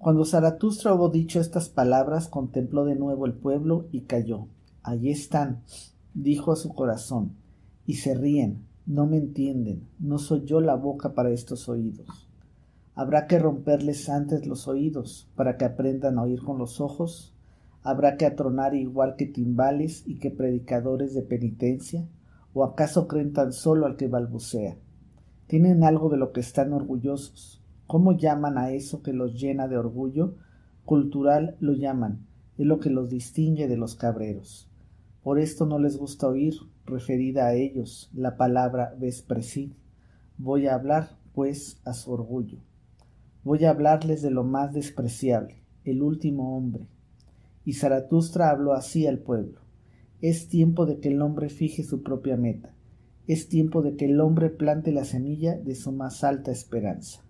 Cuando Zaratustra hubo dicho estas palabras, contempló de nuevo el pueblo y cayó. Allí están, dijo a su corazón, y se ríen, no me entienden, no soy yo la boca para estos oídos. Habrá que romperles antes los oídos para que aprendan a oír con los ojos. Habrá que atronar igual que timbales y que predicadores de penitencia. ¿O acaso creen tan solo al que balbucea? Tienen algo de lo que están orgullosos. ¿Cómo llaman a eso que los llena de orgullo? Cultural lo llaman. Es lo que los distingue de los cabreros. Por esto no les gusta oír, referida a ellos, la palabra vespresid. Voy a hablar, pues, a su orgullo. Voy a hablarles de lo más despreciable, el último hombre. Y Zaratustra habló así al pueblo. Es tiempo de que el hombre fije su propia meta. Es tiempo de que el hombre plante la semilla de su más alta esperanza.